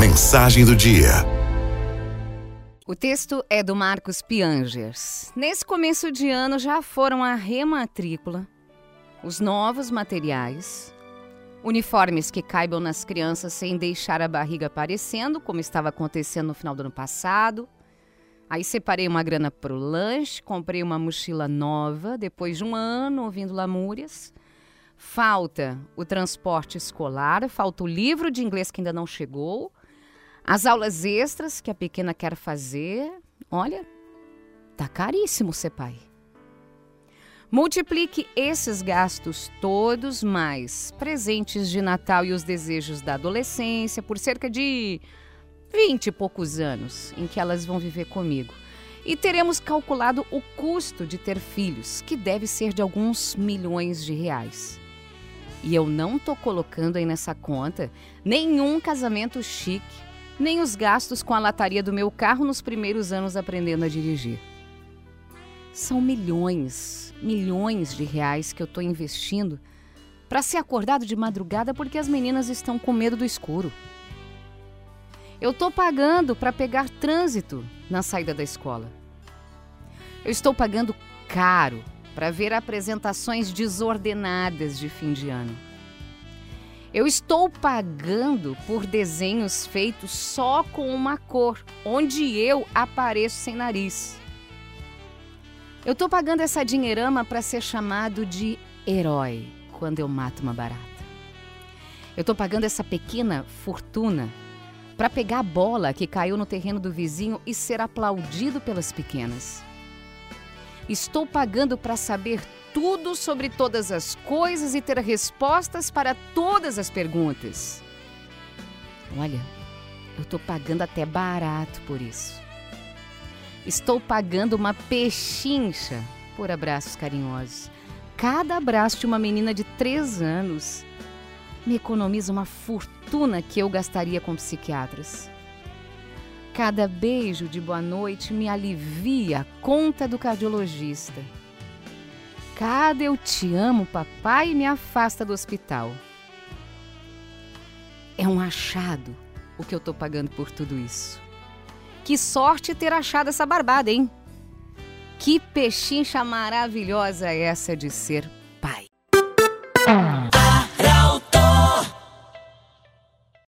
Mensagem do dia. O texto é do Marcos Piangers. Nesse começo de ano já foram a rematrícula, os novos materiais, uniformes que caibam nas crianças sem deixar a barriga aparecendo, como estava acontecendo no final do ano passado. Aí separei uma grana para o lanche, comprei uma mochila nova, depois de um ano ouvindo lamúrias. Falta o transporte escolar, falta o livro de inglês que ainda não chegou, as aulas extras que a pequena quer fazer. Olha, tá caríssimo ser pai. Multiplique esses gastos todos mais presentes de Natal e os desejos da adolescência por cerca de 20 e poucos anos em que elas vão viver comigo. E teremos calculado o custo de ter filhos, que deve ser de alguns milhões de reais. E eu não tô colocando aí nessa conta nenhum casamento chique, nem os gastos com a lataria do meu carro nos primeiros anos aprendendo a dirigir. São milhões, milhões de reais que eu estou investindo para ser acordado de madrugada porque as meninas estão com medo do escuro. Eu estou pagando para pegar trânsito na saída da escola. Eu estou pagando caro para ver apresentações desordenadas de fim de ano. Eu estou pagando por desenhos feitos só com uma cor, onde eu apareço sem nariz. Eu estou pagando essa dinheirama para ser chamado de herói quando eu mato uma barata. Eu estou pagando essa pequena fortuna para pegar a bola que caiu no terreno do vizinho e ser aplaudido pelas pequenas. Estou pagando para saber tudo sobre todas as coisas e ter respostas para todas as perguntas. Olha, eu estou pagando até barato por isso. Estou pagando uma pechincha por abraços carinhosos. Cada abraço de uma menina de três anos me economiza uma fortuna que eu gastaria com psiquiatras. Cada beijo de boa noite me alivia a conta do cardiologista. Cada eu te amo, papai, me afasta do hospital. É um achado o que eu tô pagando por tudo isso. Que sorte ter achado essa barbada, hein? Que pechincha maravilhosa é essa de ser